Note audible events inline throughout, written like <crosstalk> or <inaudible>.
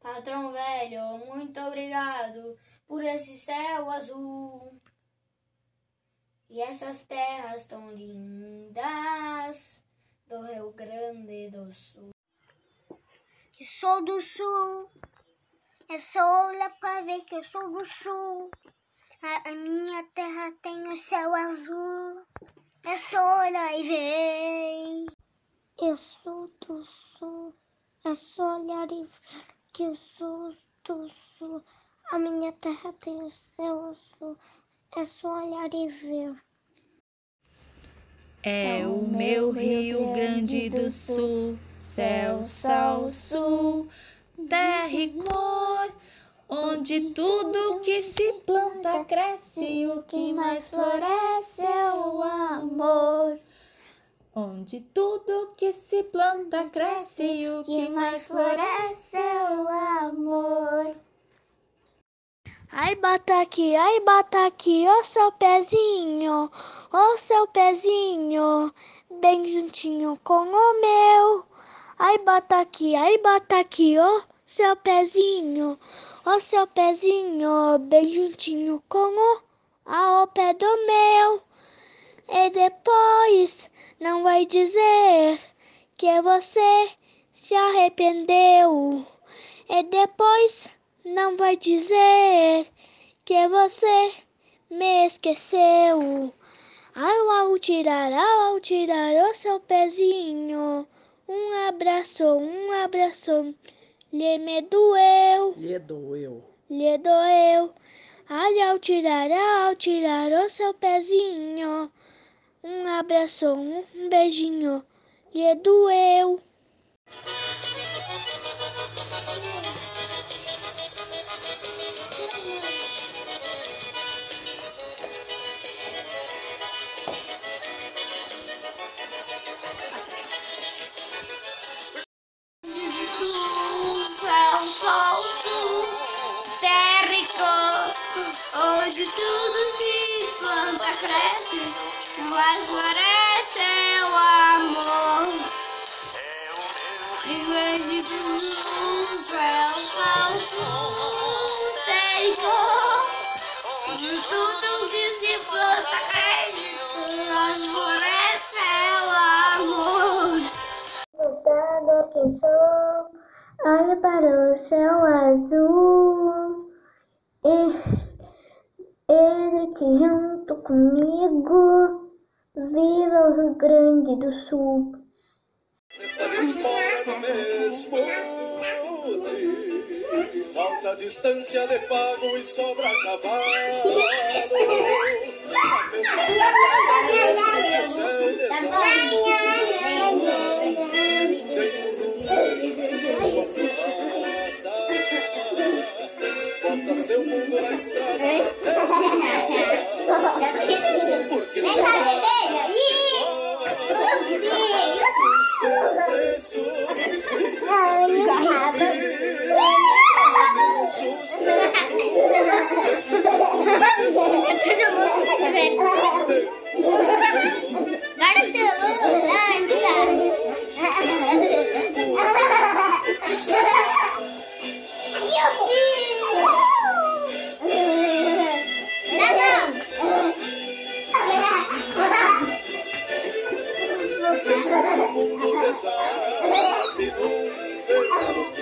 Patrão velho, muito obrigado por esse céu azul. E essas terras tão lindas do Rio Grande do Sul. Eu sou do sul. É só olhar pra ver que eu sou do sul. A, a minha terra tem o céu azul. É só olhar e ver. Eu sou do sul. É só olhar e ver que eu sou do sul. A minha terra tem o céu azul. É só olhar e ver. É o meu Rio Grande do Sul, céu, sol, sul, terra e cor, onde tudo que se planta cresce e o que mais floresce é o amor. Onde tudo que se planta cresce e o que mais floresce é o amor. Ai, bata aqui, ai, bata aqui, ó seu pezinho, ó seu pezinho, bem juntinho com o meu. Ai, bata aqui, ai, bata aqui, ó seu pezinho, ó seu pezinho, bem juntinho com o ao pé do meu. E depois não vai dizer que você se arrependeu. E depois não vai dizer que você me esqueceu. Ao, ao tirar, ao tirar o seu pezinho, um abraço, um abraço, lhe me doeu, Lhe doeu. lhe doeu. Ai, ao tirar, ao tirar o seu pezinho, um abraço, um beijinho, lhe doeu. Quem sou, olho para o céu azul e, e grite junto comigo, viva o Rio Grande do Sul. Falta distância de pago e sobra cavalo A mesma <laughs> num verdadeiro freio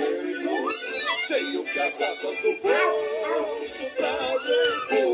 Sei o que as asas do bolso trazem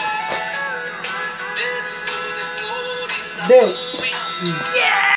Deu. Sul,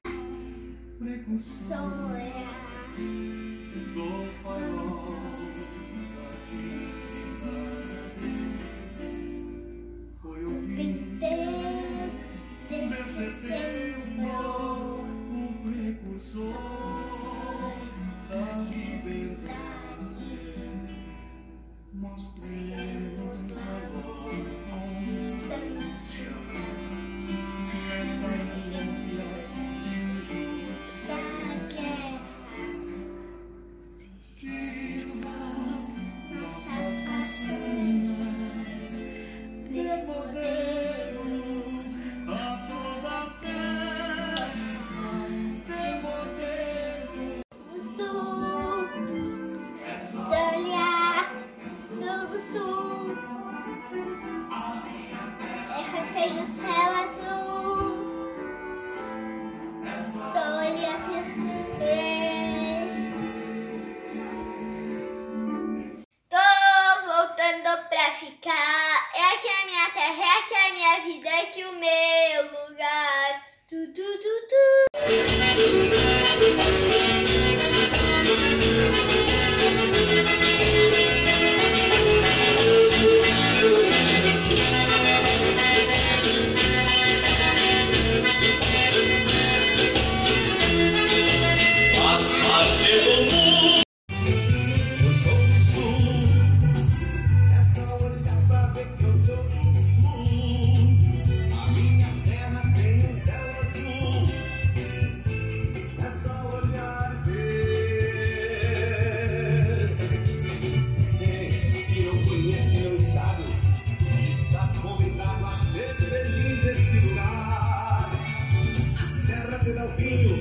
Como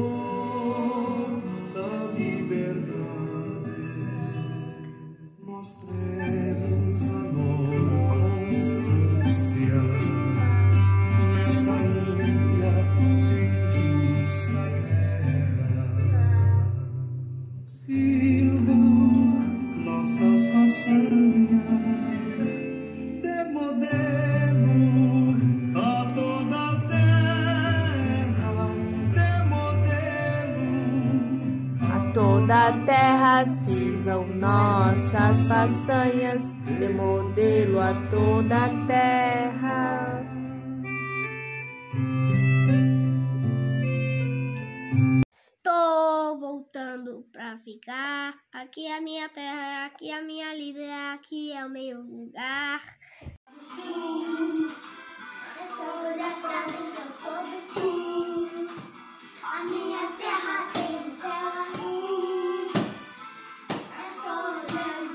you. Sirvam nossas façanhas de modelo a toda a terra. Tô voltando pra ficar. Aqui é a minha terra, aqui é a minha líder, aqui é o meu lugar. É só olhar pra mim eu sou do sul. A minha terra tem um céu azul.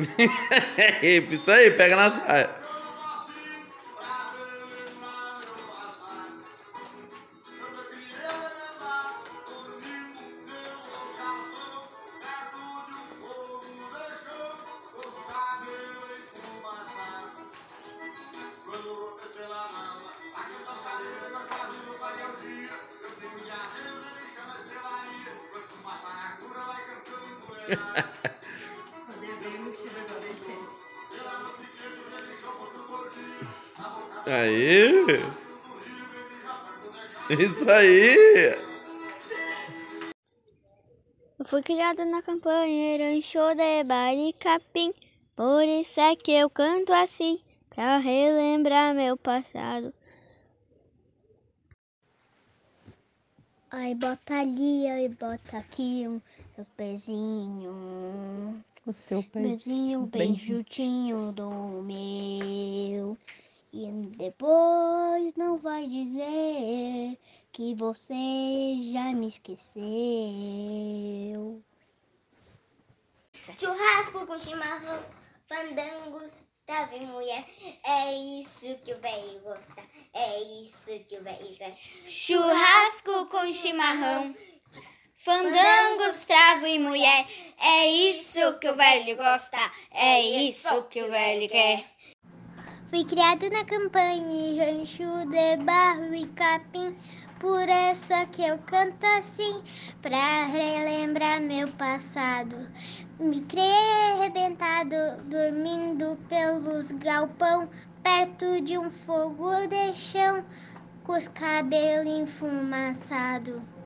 <laughs> Isso aí, pega na saia. Ha ha ha. Aí. Isso aí. Eu fui criada na campanha Rancho de Baricapim, por isso é que eu canto assim, pra relembrar meu passado. Ai, bota ali, ai, bota aqui um seu pezinho. O seu Pezinho bem bem juntinho do meu. E depois não vai dizer que você já me esqueceu. Churrasco com chimarrão, fandangos, tava e mulher. É isso que o velho gosta, é isso que o velho quer. Churrasco com chimarrão, fandangos, travo e mulher. É isso que o velho gosta, é isso que o velho quer. Fui criado na campanha rancho de barro e capim. Por isso que eu canto assim, pra relembrar meu passado. Me criei arrebentado, dormindo pelos galpão, perto de um fogo de chão, com os cabelos enfumaçados.